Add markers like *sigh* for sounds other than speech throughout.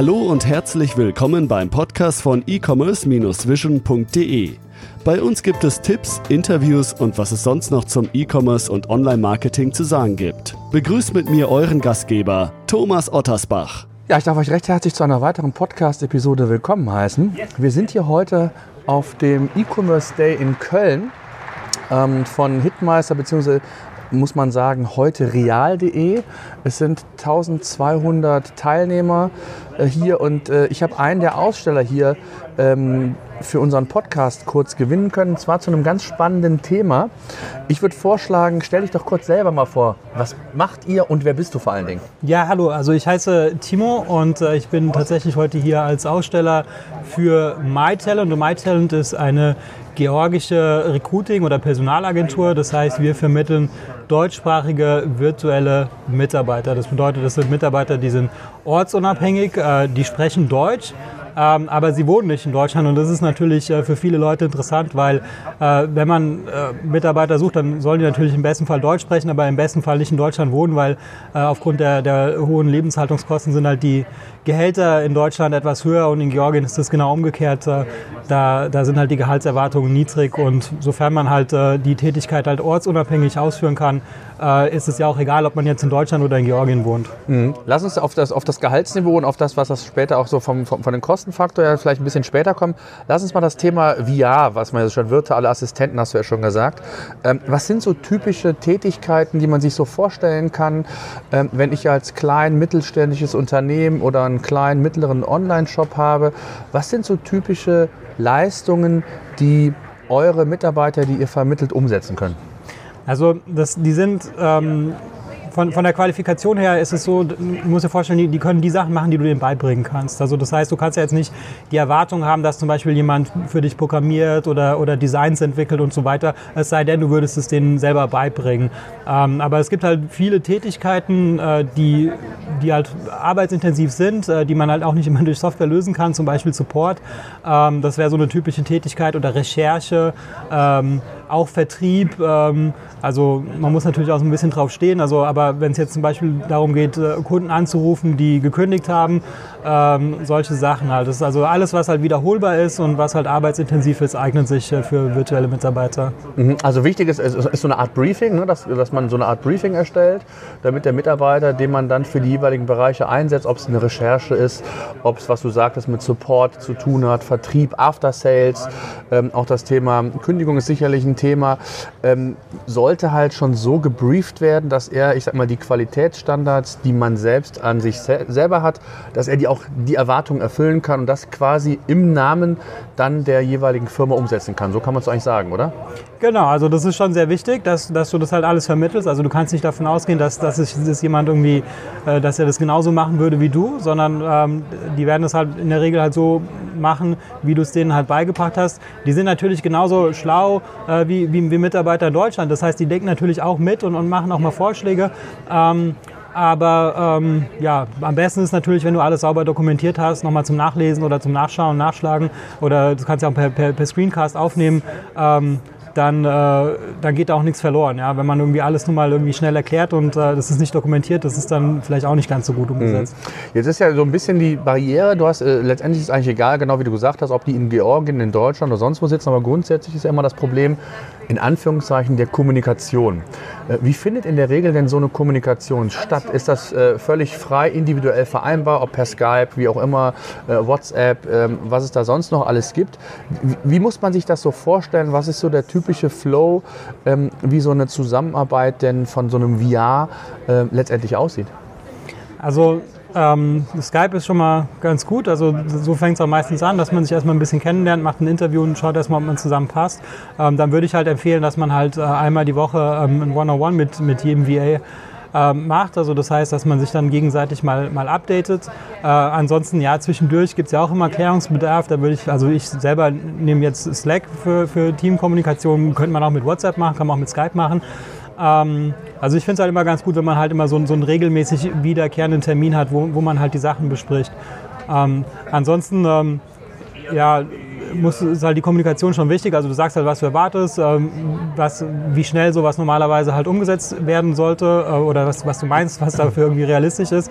Hallo und herzlich willkommen beim Podcast von e-commerce-vision.de. Bei uns gibt es Tipps, Interviews und was es sonst noch zum E-Commerce und Online-Marketing zu sagen gibt. Begrüßt mit mir euren Gastgeber, Thomas Ottersbach. Ja, ich darf euch recht herzlich zu einer weiteren Podcast-Episode willkommen heißen. Wir sind hier heute auf dem E-Commerce Day in Köln ähm, von Hitmeister bzw muss man sagen, heute real.de. Es sind 1200 Teilnehmer äh, hier und äh, ich habe einen der Aussteller hier ähm, für unseren Podcast kurz gewinnen können, und zwar zu einem ganz spannenden Thema. Ich würde vorschlagen, stell dich doch kurz selber mal vor. Was macht ihr und wer bist du vor allen Dingen? Ja, hallo, also ich heiße Timo und äh, ich bin tatsächlich heute hier als Aussteller für MyTalent. Und MyTalent ist eine georgische Recruiting- oder Personalagentur. Das heißt, wir vermitteln deutschsprachige virtuelle Mitarbeiter. Das bedeutet, das sind Mitarbeiter, die sind ortsunabhängig, äh, die sprechen Deutsch ähm, aber sie wohnen nicht in Deutschland und das ist natürlich äh, für viele Leute interessant, weil äh, wenn man äh, Mitarbeiter sucht, dann sollen die natürlich im besten Fall Deutsch sprechen, aber im besten Fall nicht in Deutschland wohnen, weil äh, aufgrund der, der hohen Lebenshaltungskosten sind halt die Gehälter in Deutschland etwas höher und in Georgien ist das genau umgekehrt. Äh, da, da sind halt die Gehaltserwartungen niedrig und sofern man halt äh, die Tätigkeit halt ortsunabhängig ausführen kann, äh, ist es ja auch egal, ob man jetzt in Deutschland oder in Georgien wohnt. Mhm. Lass uns auf das, auf das Gehaltsniveau und auf das, was das später auch so vom, vom, von den Kostenfaktor ja vielleicht ein bisschen später kommen. Lass uns mal das Thema VR, was man ja schon virtuelle Assistenten, hast du ja schon gesagt. Ähm, was sind so typische Tätigkeiten, die man sich so vorstellen kann, ähm, wenn ich als klein mittelständisches Unternehmen oder einen kleinen mittleren Online-Shop habe? Was sind so typische Leistungen, die eure Mitarbeiter, die ihr vermittelt, umsetzen können? Also das, die sind ähm, von, von der Qualifikation her ist es so, du musst dir vorstellen, die, die, können die Sachen machen, die du denen beibringen kannst. Also das heißt, du kannst ja jetzt nicht die Erwartung haben, dass zum Beispiel jemand für dich programmiert oder, oder Designs entwickelt und so weiter, es sei denn, du würdest es denen selber beibringen. Ähm, aber es gibt halt viele Tätigkeiten, äh, die, die halt arbeitsintensiv sind, äh, die man halt auch nicht immer *laughs* durch Software lösen kann, zum Beispiel Support. Ähm, das wäre so eine typische Tätigkeit oder Recherche. Ähm, auch Vertrieb. Ähm, also man muss natürlich auch so ein bisschen drauf stehen. Also, aber wenn es jetzt zum Beispiel darum geht, äh, Kunden anzurufen, die gekündigt haben, ähm, solche Sachen halt. Das ist also alles, was halt wiederholbar ist und was halt arbeitsintensiv ist, eignet sich äh, für virtuelle Mitarbeiter. Mhm. Also wichtig ist, ist, ist so eine Art Briefing, ne? dass, dass man so eine Art Briefing erstellt, damit der Mitarbeiter, den man dann für die jeweiligen Bereiche einsetzt, ob es eine Recherche ist, ob es, was du sagtest, mit Support zu tun hat, Vertrieb, After Sales, ähm, auch das Thema Kündigung ist sicherlich ein Thema, ähm, sollte halt schon so gebrieft werden, dass er, ich sag mal, die Qualitätsstandards, die man selbst an sich se selber hat, dass er die auch die Erwartungen erfüllen kann und das quasi im Namen dann der jeweiligen Firma umsetzen kann. So kann man es eigentlich sagen, oder? Genau, also das ist schon sehr wichtig, dass, dass du das halt alles vermittelst. Also du kannst nicht davon ausgehen, dass, dass, es, dass jemand irgendwie, äh, dass er das genauso machen würde wie du, sondern ähm, die werden das halt in der Regel halt so machen, wie du es denen halt beigebracht hast. Die sind natürlich genauso schlau äh, wie, wie, wie, Mitarbeiter in Deutschland. Das heißt, die denken natürlich auch mit und, und machen auch mal Vorschläge. Ähm, aber ähm, ja, am besten ist natürlich, wenn du alles sauber dokumentiert hast, nochmal zum Nachlesen oder zum Nachschauen, Nachschlagen oder du kannst ja auch per, per, per Screencast aufnehmen. Ähm, dann, äh, dann geht da auch nichts verloren. Ja? Wenn man irgendwie alles nur mal irgendwie schnell erklärt und äh, das ist nicht dokumentiert, das ist dann vielleicht auch nicht ganz so gut umgesetzt. Mhm. Jetzt ist ja so ein bisschen die Barriere, du hast, äh, letztendlich ist es eigentlich egal, genau wie du gesagt hast, ob die in Georgien, in Deutschland oder sonst wo sitzen, aber grundsätzlich ist ja immer das Problem, in Anführungszeichen der Kommunikation. Äh, wie findet in der Regel denn so eine Kommunikation statt? Ist das äh, völlig frei, individuell vereinbar, ob per Skype, wie auch immer, äh, WhatsApp, ähm, was es da sonst noch alles gibt? Wie muss man sich das so vorstellen? Was ist so der typische Flow, ähm, wie so eine Zusammenarbeit denn von so einem VR letztendlich aussieht? Also ähm, Skype ist schon mal ganz gut. Also so fängt es auch meistens an, dass man sich erstmal ein bisschen kennenlernt, macht ein Interview und schaut erstmal, ob man zusammen passt. Ähm, dann würde ich halt empfehlen, dass man halt äh, einmal die Woche ähm, ein One-on-One mit, mit jedem VA ähm, macht. Also das heißt, dass man sich dann gegenseitig mal, mal updatet. Äh, ansonsten, ja, zwischendurch gibt es ja auch immer Klärungsbedarf. Da würde ich, also ich selber nehme jetzt Slack für, für Teamkommunikation, könnte man auch mit WhatsApp machen, kann man auch mit Skype machen. Ähm, also ich finde es halt immer ganz gut, wenn man halt immer so, so einen regelmäßig wiederkehrenden Termin hat, wo, wo man halt die Sachen bespricht. Ähm, ansonsten, ähm, ja, muss, ist halt die Kommunikation schon wichtig. Also du sagst halt, was du erwartest, ähm, was, wie schnell sowas normalerweise halt umgesetzt werden sollte äh, oder was, was du meinst, was dafür irgendwie realistisch ist.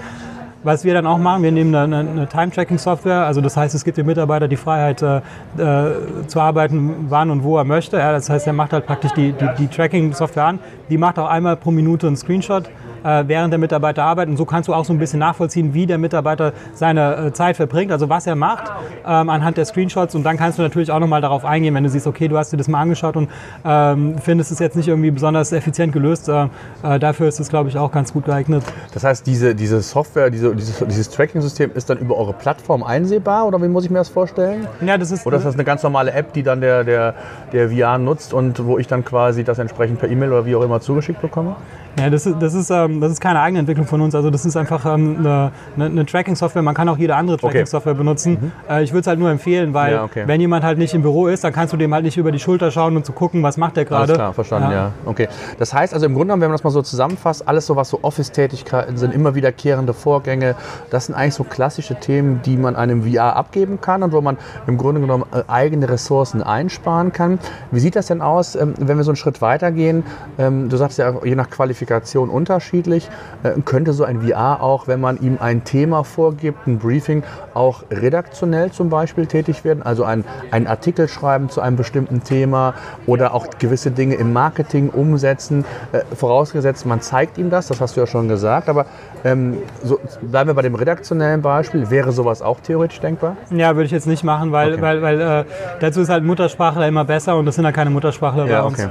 Was wir dann auch machen, wir nehmen eine, eine Time-Tracking-Software, also das heißt, es gibt dem Mitarbeiter die Freiheit äh, äh, zu arbeiten, wann und wo er möchte. Ja, das heißt, er macht halt praktisch die, die, die Tracking-Software an, die macht auch einmal pro Minute einen Screenshot äh, während der Mitarbeiter arbeitet. Und so kannst du auch so ein bisschen nachvollziehen, wie der Mitarbeiter seine äh, Zeit verbringt, also was er macht ähm, anhand der Screenshots. Und dann kannst du natürlich auch nochmal darauf eingehen, wenn du siehst, okay, du hast dir das mal angeschaut und ähm, findest es jetzt nicht irgendwie besonders effizient gelöst. Äh, äh dafür ist es, glaube ich, auch ganz gut geeignet. Das heißt, diese, diese Software, diese, dieses, dieses Tracking-System ist dann über eure Plattform einsehbar oder wie muss ich mir das vorstellen? Ja, das ist, oder ist das eine ganz normale App, die dann der, der, der VR nutzt und wo ich dann quasi das entsprechend per E-Mail oder wie auch immer zugeschickt bekomme? Ja, das ist, das ist, ähm, das ist keine eigene Entwicklung von uns. Also das ist einfach ähm, eine, eine Tracking-Software. Man kann auch jede andere Tracking-Software okay. benutzen. Mhm. Äh, ich würde es halt nur empfehlen, weil ja, okay. wenn jemand halt nicht im Büro ist, dann kannst du dem halt nicht über die Schulter schauen und zu gucken, was macht der gerade. Alles klar, verstanden, ja. ja. Okay. Das heißt also im Grunde genommen, wenn man das mal so zusammenfasst, alles so was so Office-Tätigkeiten sind, immer wiederkehrende Vorgänge, das sind eigentlich so klassische Themen, die man einem VR abgeben kann und wo man im Grunde genommen äh, eigene Ressourcen einsparen kann. Wie sieht das denn aus, ähm, wenn wir so einen Schritt weitergehen? Ähm, du sagst ja je nach Qualifikation unterschiedlich unterschiedlich. Äh, könnte so ein VR auch, wenn man ihm ein Thema vorgibt, ein Briefing, auch redaktionell zum Beispiel tätig werden? Also ein, einen Artikel schreiben zu einem bestimmten Thema oder auch gewisse Dinge im Marketing umsetzen. Äh, vorausgesetzt, man zeigt ihm das, das hast du ja schon gesagt, aber ähm, so, bleiben wir bei dem redaktionellen Beispiel. Wäre sowas auch theoretisch denkbar? Ja, würde ich jetzt nicht machen, weil, okay. weil, weil äh, dazu ist halt Muttersprachler immer besser und das sind ja keine Muttersprachler ja, bei uns. Okay.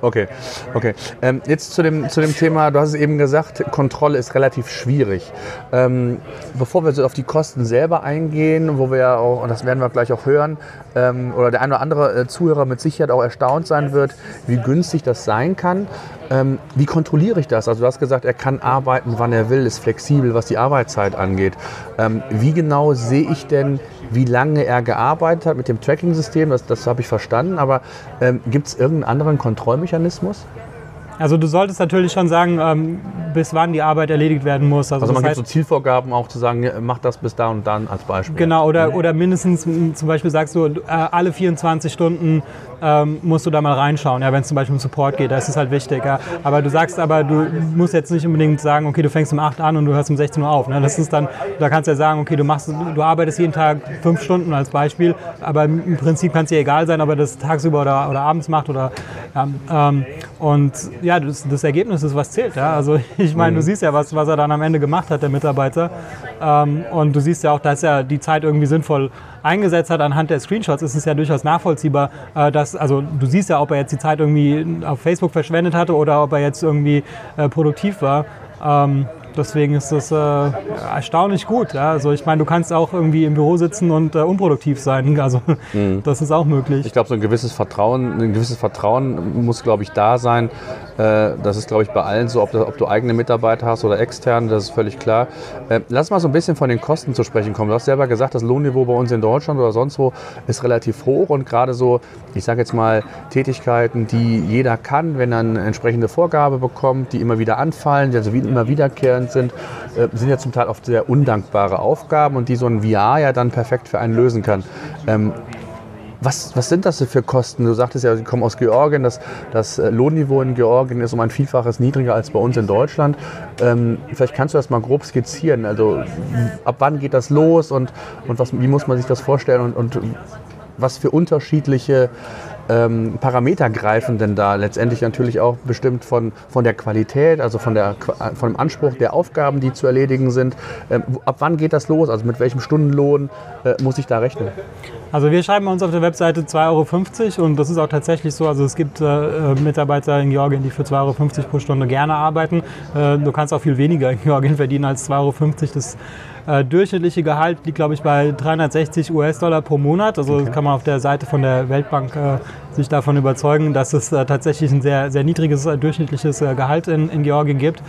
Okay, okay. Ähm, jetzt zu dem, zu dem Thema, du hast es eben gesagt, Kontrolle ist relativ schwierig. Ähm, bevor wir so auf die Kosten selber eingehen, wo wir ja auch, und das werden wir gleich auch hören, ähm, oder der eine oder andere äh, Zuhörer mit Sicherheit auch erstaunt sein wird, wie günstig das sein kann. Ähm, wie kontrolliere ich das? Also du hast gesagt, er kann arbeiten, wann er will, ist flexibel, was die Arbeitszeit angeht. Ähm, wie genau sehe ich denn, wie lange er gearbeitet hat mit dem Tracking-System? Das, das habe ich verstanden, aber ähm, gibt es irgendeinen anderen Kontrollmechanismus? Also du solltest natürlich schon sagen, ähm, bis wann die Arbeit erledigt werden muss. Also, also man gibt so Zielvorgaben auch zu sagen, mach das bis da und dann als Beispiel. Genau, oder, oder mindestens zum Beispiel sagst du, äh, alle 24 Stunden ähm, musst du da mal reinschauen, ja, wenn es zum Beispiel um Support geht, da ist es halt wichtig. Ja. Aber du sagst aber, du musst jetzt nicht unbedingt sagen, okay, du fängst um 8 an und du hörst um 16 Uhr auf. Ne? Das ist dann, da kannst du ja sagen, okay, du machst, du arbeitest jeden Tag fünf Stunden als Beispiel, aber im Prinzip kann es dir egal sein, ob er das tagsüber oder, oder abends macht oder ja, ähm, und ja, das, das, Ergebnis ist, was zählt. Ja? Also ich meine, du mhm. siehst ja, was, was er dann am Ende gemacht hat, der Mitarbeiter. Ähm, und du siehst ja auch, dass er die Zeit irgendwie sinnvoll eingesetzt hat anhand der Screenshots, ist es ja durchaus nachvollziehbar, äh, dass, also du siehst ja, ob er jetzt die Zeit irgendwie auf Facebook verschwendet hatte oder ob er jetzt irgendwie äh, produktiv war. Ähm, Deswegen ist das äh, erstaunlich gut. Ja? Also ich meine, du kannst auch irgendwie im Büro sitzen und äh, unproduktiv sein. *laughs* Also mhm. das ist auch möglich. Ich glaube, so ein gewisses Vertrauen, ein gewisses Vertrauen muss, glaube ich, da sein. Äh, das ist, glaube ich, bei allen so, ob, das, ob, du eigene Mitarbeiter hast oder externe, das ist völlig klar. Äh, lass mal so ein bisschen von den Kosten zu sprechen kommen. Du hast selber gesagt, das Lohnniveau bei uns in Deutschland oder sonst wo ist relativ hoch und gerade so, ich sage jetzt mal, Tätigkeiten, die jeder kann, wenn er eine entsprechende Vorgabe bekommt, die immer wieder anfallen, die also immer wiederkehrend sind, äh, sind ja zum Teil oft sehr undankbare Aufgaben und die so ein VR ja dann perfekt für einen lösen kann. Was, was, sind das für Kosten? Du sagtest ja, Sie kommen aus Georgien. Das, das äh, Lohnniveau in Georgien ist um ein Vielfaches niedriger als bei uns in Deutschland. Ähm, vielleicht kannst du das mal grob skizzieren. Also ab wann geht das los und, und was, wie muss man sich das vorstellen und, und was für unterschiedliche ähm, Parameter greifen denn da letztendlich natürlich auch bestimmt von, von der Qualität, also von, der, von dem Anspruch der Aufgaben, die zu erledigen sind. Ähm, ab wann geht das los? Also mit welchem Stundenlohn äh, muss ich da rechnen? Also wir schreiben uns auf der Webseite 2,50 Euro und das ist auch tatsächlich so. Also es gibt äh, Mitarbeiter in Georgien, die für 2,50 Euro pro Stunde gerne arbeiten. Äh, du kannst auch viel weniger in Georgien verdienen als 2,50 Euro. Das äh, durchschnittliche Gehalt liegt, glaube ich, bei 360 US-Dollar pro Monat. Also okay. kann man auf der Seite von der Weltbank äh, sich davon überzeugen, dass es äh, tatsächlich ein sehr, sehr niedriges äh, durchschnittliches äh, Gehalt in, in Georgien gibt.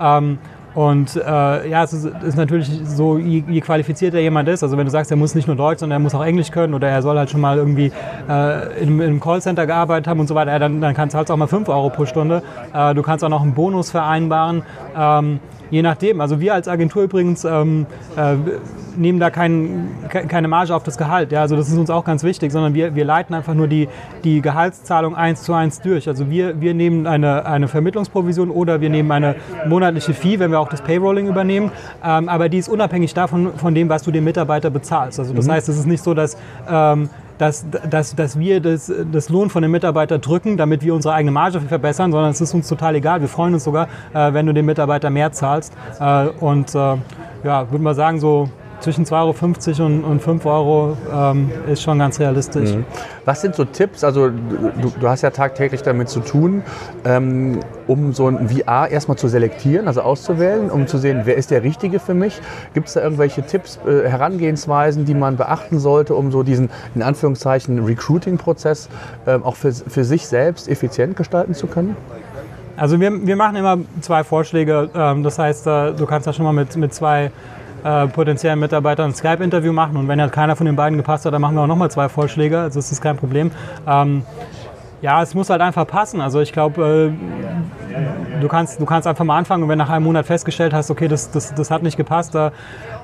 Ähm, und äh, ja, es ist, ist, natürlich so, je, je, qualifizierter jemand ist, also wenn du sagst, er muss nicht nur Deutsch, sondern er muss auch Englisch können oder er soll halt schon mal irgendwie äh, in, in einem Callcenter gearbeitet haben und so weiter, dann, dann kannst du halt auch mal 5 Euro pro Stunde. Äh, du kannst auch noch einen Bonus vereinbaren. Ähm, Je nachdem. Also wir als Agentur übrigens ähm, äh, nehmen da kein, keine Marge auf das Gehalt. Ja, also das ist uns auch ganz wichtig, sondern wir, wir leiten einfach nur die, die Gehaltszahlung eins zu eins durch. Also wir, wir nehmen eine, eine Vermittlungsprovision oder wir nehmen eine monatliche Fee, wenn wir auch das Payrolling übernehmen. Ähm, aber die ist unabhängig davon, von dem, was du dem Mitarbeiter bezahlst. Also das mhm. heißt, es ist nicht so, dass ähm, dass, dass, dass wir das, das Lohn von den Mitarbeitern drücken, damit wir unsere eigene Marge verbessern, sondern es ist uns total egal. Wir freuen uns sogar, äh, wenn du dem Mitarbeiter mehr zahlst. Äh, und äh, ja, würde mal sagen, so zwischen 2,50 Euro und, und 5 Euro ähm, ist schon ganz realistisch. Mhm. Was sind so Tipps? Also du, du hast ja tagtäglich damit zu tun, ähm, um so ein VR erstmal zu selektieren, also auszuwählen, um zu sehen, wer ist der Richtige für mich. Gibt es da irgendwelche Tipps, äh, Herangehensweisen, die man beachten sollte, um so diesen in Anführungszeichen Recruiting-Prozess äh, auch für, für sich selbst effizient gestalten zu können? Also wir, wir machen immer zwei Vorschläge. Ähm, das heißt, äh, du kannst da schon mal mit, mit zwei äh, potenziellen Mitarbeitern ein Skype-Interview machen und wenn halt keiner von den beiden gepasst hat, dann machen wir auch nochmal zwei Vorschläge, also das ist kein Problem. Ähm, ja, es muss halt einfach passen. Also ich glaube, äh, du, kannst, du kannst einfach mal anfangen und wenn nach einem Monat festgestellt hast, okay, das, das, das hat nicht gepasst, da,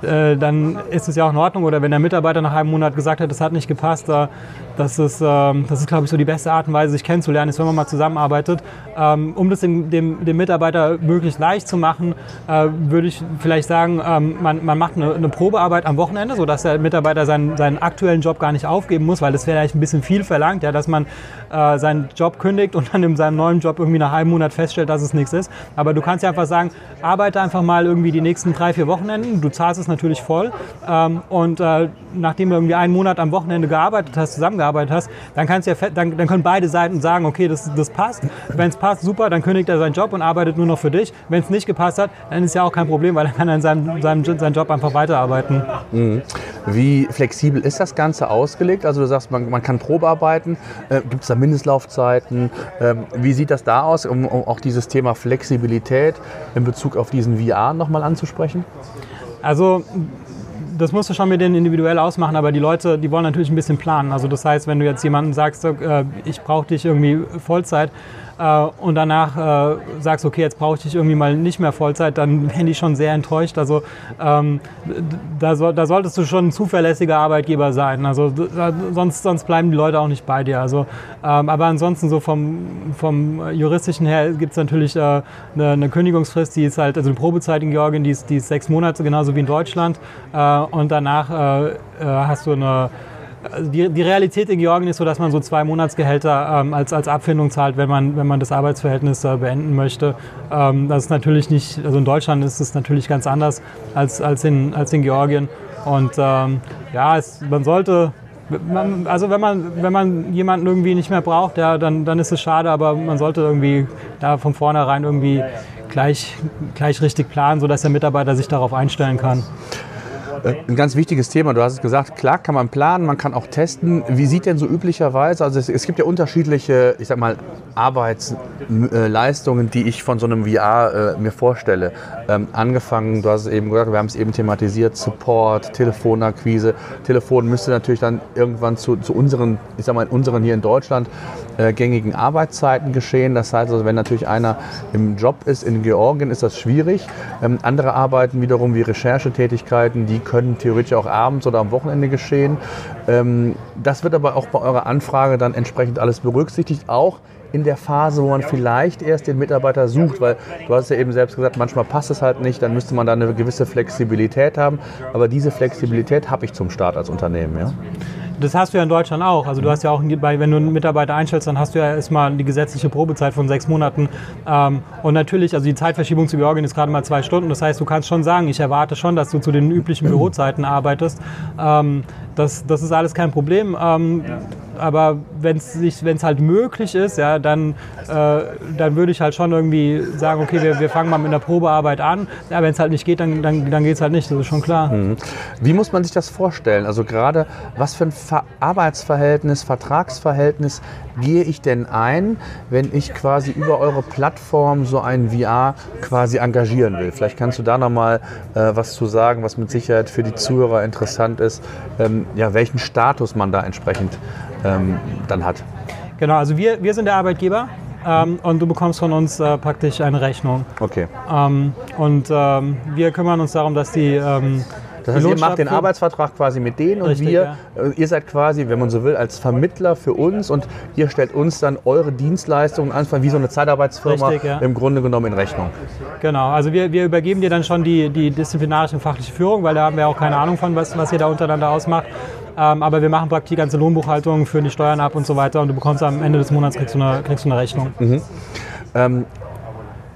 äh, dann ist es ja auch in Ordnung. Oder wenn der Mitarbeiter nach einem Monat gesagt hat, das hat nicht gepasst, da, das ist, ähm, das ist glaube ich, so die beste Art und Weise, sich kennenzulernen, ist, wenn man mal zusammenarbeitet. Ähm, um das dem, dem, dem, Mitarbeiter möglichst leicht zu machen, äh, würde ich vielleicht sagen, ähm, man, man macht eine, eine, Probearbeit am Wochenende, sodass der Mitarbeiter seinen, seinen aktuellen Job gar nicht aufgeben muss, weil das vielleicht ein bisschen viel verlangt, ja, dass man äh, seinen Job kündigt und dann in seinem neuen Job irgendwie nach einem Monat feststellt, dass es nichts ist. Aber du kannst ja einfach sagen, arbeite einfach mal irgendwie die nächsten drei, vier Wochenenden. Du zahlst es natürlich voll. Ähm, und äh, nachdem du irgendwie einen Monat am Wochenende gearbeitet hast, zusammengearbeitet hast, dann, kannst ja, dann, dann können beide Seiten sagen, okay, das, das passt. Wenn es passt, super, dann kündigt er seinen Job und arbeitet nur noch für dich. Wenn es nicht gepasst hat, dann ist ja auch kein Problem, weil er kann in seinem, seinem, seinem Job einfach weiterarbeiten. Mhm. Wie flexibel ist das Ganze ausgelegt? Also du sagst, man, man kann Probearbeiten. Äh, Gibt es da Mindestlaufzeiten? Ähm, wie sieht das da aus, um, um auch dieses Thema Flexibilität in Bezug auf diesen VR nochmal anzusprechen? Also das musst du schon mit denen individuell ausmachen, aber die Leute, die wollen natürlich ein bisschen planen. Also das heißt, wenn du jetzt jemandem sagst, äh, ich brauche dich irgendwie Vollzeit, äh, und danach äh, sagst, okay, jetzt brauche ich dich irgendwie mal nicht mehr Vollzeit, dann *laughs* werden die schon sehr enttäuscht. Also ähm, da, so, da, solltest du schon ein zuverlässiger Arbeitgeber sein. Also da, sonst, sonst bleiben die Leute auch nicht bei dir. Also, ähm, aber ansonsten so vom, vom juristischen her gibt es natürlich äh, eine, eine, Kündigungsfrist, die ist halt, also eine Probezeit in Georgien, die ist, die ist sechs Monate, genauso wie in Deutschland. Äh, und danach äh, äh, hast du eine die, die, Realität in Georgien ist so, dass man so zwei Monatsgehälter ähm, als, als Abfindung zahlt, wenn man, wenn man das Arbeitsverhältnis äh, beenden möchte. Ähm, das ist natürlich nicht, also in Deutschland ist es natürlich ganz anders als, als, in, als in Georgien. Und ähm, ja, es, man sollte, man, also wenn man, wenn man jemanden irgendwie nicht mehr braucht, ja, dann, dann ist es schade, aber man sollte irgendwie da von vornherein irgendwie gleich, gleich richtig planen, sodass der Mitarbeiter sich darauf einstellen kann. Äh, ein ganz wichtiges Thema. Du hast es gesagt, klar kann man planen, man kann auch testen. Wie sieht denn so üblicherweise, also es, es gibt ja unterschiedliche, ich sag mal, Arbeitsleistungen, die ich von so einem VR äh, mir vorstelle. Ähm, angefangen, du hast es eben gesagt, wir haben es eben thematisiert, Support, Telefonakquise. Telefon müsste natürlich dann irgendwann zu, zu unseren, ich sag mal, unseren hier in Deutschland äh, gängigen Arbeitszeiten geschehen. Das heißt also, wenn natürlich einer im Job ist in Georgien, ist das schwierig. Ähm, andere Arbeiten wiederum wie Recherchetätigkeiten, die können theoretisch auch abends oder am Wochenende geschehen. Ähm, das wird aber auch bei eurer Anfrage dann entsprechend alles berücksichtigt, auch in der Phase, wo man vielleicht erst den Mitarbeiter sucht, weil du hast ja eben selbst gesagt, manchmal passt es halt nicht, dann müsste man da eine gewisse Flexibilität haben. Aber diese Flexibilität habe ich zum Start als Unternehmen. Ja? Das hast du ja in Deutschland auch. Also du hast ja auch, wenn du einen Mitarbeiter einstellst, dann hast du ja erstmal die gesetzliche Probezeit von sechs Monaten. Ähm, und natürlich, also die Zeitverschiebung zu Georgien ist gerade mal zwei Stunden. Das heißt, du kannst schon sagen, ich erwarte schon, dass du zu den üblichen Bürozeiten arbeitest. Ähm, das, das ist alles kein Problem. Aber wenn es halt möglich ist, ja, dann, äh, dann würde ich halt schon irgendwie sagen, okay, wir, wir fangen mal mit einer Probearbeit an. Ja, wenn es halt nicht geht, dann, dann, dann geht es halt nicht, das ist schon klar. Mhm. Wie muss man sich das vorstellen? Also gerade, was für ein Ver Arbeitsverhältnis, Vertragsverhältnis gehe ich denn ein, wenn ich quasi über eure Plattform so ein VR quasi engagieren will? Vielleicht kannst du da nochmal äh, was zu sagen, was mit Sicherheit für die Zuhörer interessant ist, ähm, ja, welchen Status man da entsprechend ähm, dann hat. Genau, also wir, wir sind der Arbeitgeber ähm, und du bekommst von uns äh, praktisch eine Rechnung. Okay. Ähm, und ähm, wir kümmern uns darum, dass die ähm, Das heißt, ihr macht den Arbeitsvertrag quasi mit denen und Richtig, wir, äh, ihr seid quasi, wenn man so will, als Vermittler für uns und ihr stellt uns dann eure Dienstleistungen einfach wie so eine Zeitarbeitsfirma Richtig, ja. im Grunde genommen in Rechnung. Genau, also wir, wir übergeben dir dann schon die, die disziplinarische und fachliche Führung, weil da haben wir auch keine Ahnung von, was, was ihr da untereinander ausmacht. Ähm, aber wir machen praktisch die ganze Lohnbuchhaltung, führen die Steuern ab und so weiter und du bekommst am Ende des Monats kriegst du eine, kriegst du eine Rechnung. Ähm,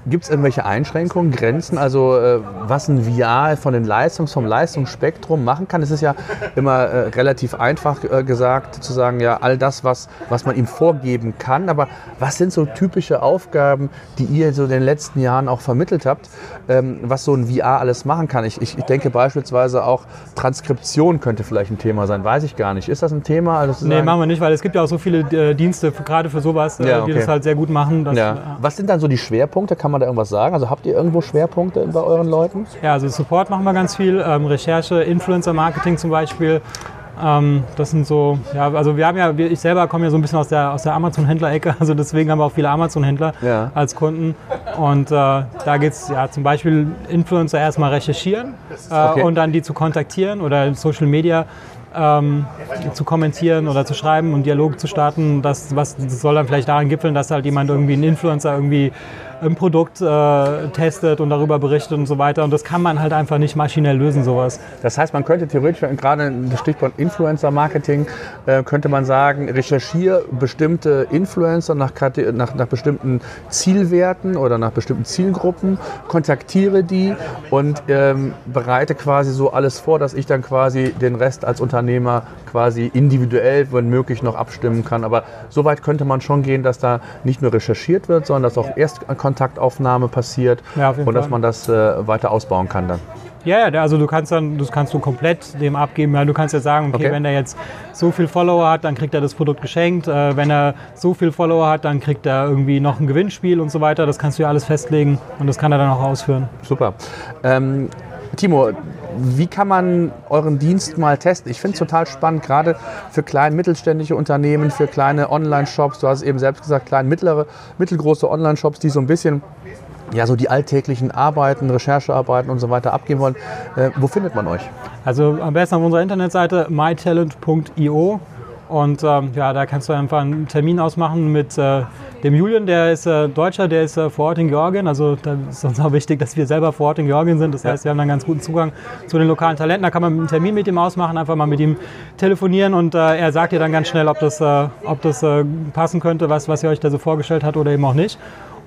Gibt es irgendwelche Einschränkungen, Grenzen, also äh, was ein VR von den Leistungs, vom Leistungsspektrum machen kann? Es ist ja immer äh, relativ einfach äh, gesagt zu sagen, ja, all das, was, was man ihm vorgeben kann, aber was sind so typische Aufgaben, die ihr so in den letzten Jahren auch vermittelt habt, ähm, was so ein VR alles machen kann? Ich, ich, ich denke beispielsweise auch Transkription könnte vielleicht ein Thema sein, weiß ich gar nicht. Ist das ein Thema? Also Nee, machen wir nicht, weil es gibt ja auch so viele äh, Dienste, gerade für sowas, äh, Ja, die okay. das halt sehr gut machen. Ja. Was sind dann so die Schwerpunkte? Kann man da irgendwas sagen? Also habt ihr irgendwo Schwerpunkte bei euren Leuten? Ja, also Support machen wir ganz viel, ähm, Recherche, Influencer-Marketing zum Beispiel. Ähm, das sind so, ja, also wir haben ja, ich selber komme ja so ein bisschen aus der, aus der Amazon-Händler-Ecke, *laughs* also deswegen haben wir auch viele Amazon-Händler Ja. als Kunden. Und äh, da geht es ja zum Beispiel Influencer erstmal recherchieren äh, Okay. und dann die zu kontaktieren oder in Social Media ähm, zu kommentieren oder zu schreiben und Dialog zu starten. Das, was, das soll dann vielleicht darin gipfeln, dass halt jemand irgendwie, ein Influencer irgendwie ein Produkt äh, testet und darüber berichtet und so weiter. Und das kann man halt einfach nicht maschinell lösen, sowas. Das heißt, man könnte theoretisch, gerade das Stichwort Influencer-Marketing, äh, könnte man sagen, recherchiere bestimmte Influencer nach, nach, nach bestimmten Zielwerten oder nach bestimmten Zielgruppen, kontaktiere die und ähm, bereite quasi so alles vor, dass ich dann quasi den Rest als Unternehmer quasi individuell, wenn möglich, noch abstimmen kann. Aber so weit könnte man schon gehen, dass da nicht nur recherchiert wird, sondern dass auch Erstkontaktaufnahme passiert Ja, und dass Fall. man das äh, weiter ausbauen kann dann. Ja, ja, also du kannst dann, das kannst du komplett dem abgeben. Ja, du kannst jetzt sagen, okay, Okay. wenn er jetzt so viel Follower hat, dann kriegt er das Produkt geschenkt. Äh, wenn er so viel Follower hat, dann kriegt er irgendwie noch ein Gewinnspiel und so weiter. Das kannst du ja alles festlegen und das kann er dann auch ausführen. Super. Ähm, Timo, wie kann man euren Dienst mal testen? Ich finde es total spannend, gerade für kleine mittelständische Unternehmen, für kleine Online-Shops. Du hast eben selbst gesagt, kleine, mittlere, mittelgroße Online-Shops, die so ein bisschen ja, so die alltäglichen Arbeiten, Recherchearbeiten und so weiter abgeben wollen. Äh, wo findet man euch? Also am besten auf unserer Internetseite mytalent.io und ähm, ja, da kannst du einfach einen Termin ausmachen mit äh, dem Julian, der ist äh, Deutscher, der ist äh, vor Ort in Georgien. Also da ist uns auch wichtig, dass wir selber vor Ort in Georgien sind. Das heißt, wir haben dann ganz guten Zugang zu den lokalen Talenten. Da kann man einen Termin mit ihm ausmachen, einfach mal mit ihm telefonieren und äh, er sagt dir dann ganz schnell, ob das, äh, ob das äh, passen könnte, was, was ihr euch da so vorgestellt hat oder eben auch nicht.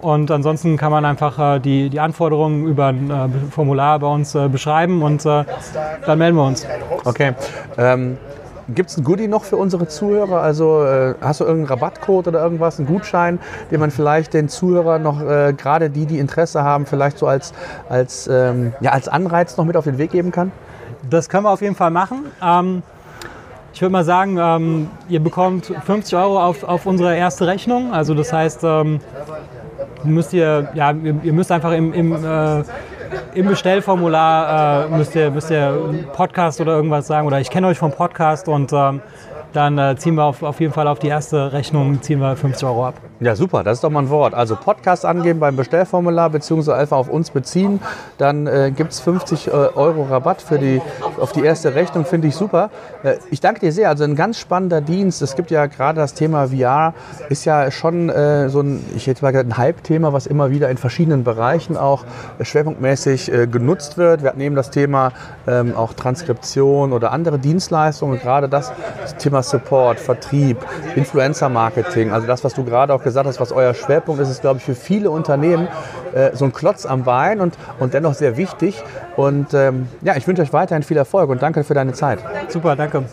Und ansonsten kann man einfach äh, die, die Anforderungen über ein Formular bei uns beschreiben und dann melden wir uns. Okay. Ähm, Gibt es ein Goodie noch für unsere Zuhörer? Also äh, hast du irgendeinen Rabattcode oder irgendwas, einen Gutschein, den man vielleicht den Zuhörern noch, äh, gerade die, die Interesse haben, vielleicht so als, als, ähm, ja, als Anreiz noch mit auf den Weg geben kann? Das können wir auf jeden Fall machen. Ähm, ich würde mal sagen, ähm, ihr bekommt 50 Euro auf, auf unsere erste Rechnung. Also das heißt, ähm, müsst ihr, ja, ihr, müsst einfach im, im, äh, im Bestellformular äh, müsst, ihr, müsst ihr Podcast oder irgendwas sagen oder ich kenne euch vom Podcast und ähm, dann äh, ziehen wir auf, auf jeden Fall auf die erste Rechnung ziehen wir 50 Euro ab. Ja, super, das ist doch mal ein Wort. Also Podcast angeben beim Bestellformular beziehungsweise einfach auf uns beziehen. Dann äh, gibt es 50 äh, Euro Rabatt für die, auf die erste Rechnung, finde ich super. Äh, ich danke dir sehr. Also ein ganz spannender Dienst. Es gibt ja gerade das Thema VR, ist ja schon äh, so ein, ich hätte mal gesagt, ein Hype-Thema, was immer wieder in verschiedenen Bereichen auch äh, schwerpunktmäßig äh, genutzt wird. Wir hatten eben das Thema ähm, auch Transkription oder andere Dienstleistungen. Gerade das, das Thema Support, Vertrieb, Influencer-Marketing, also das, was du gerade auch gesagt hast, was euer Schwerpunkt ist, ist, glaube ich, für viele Unternehmen äh, so ein Klotz am Bein und, und dennoch sehr wichtig. Und ähm, ja, ich wünsche euch weiterhin viel Erfolg und danke für deine Zeit. Super, danke.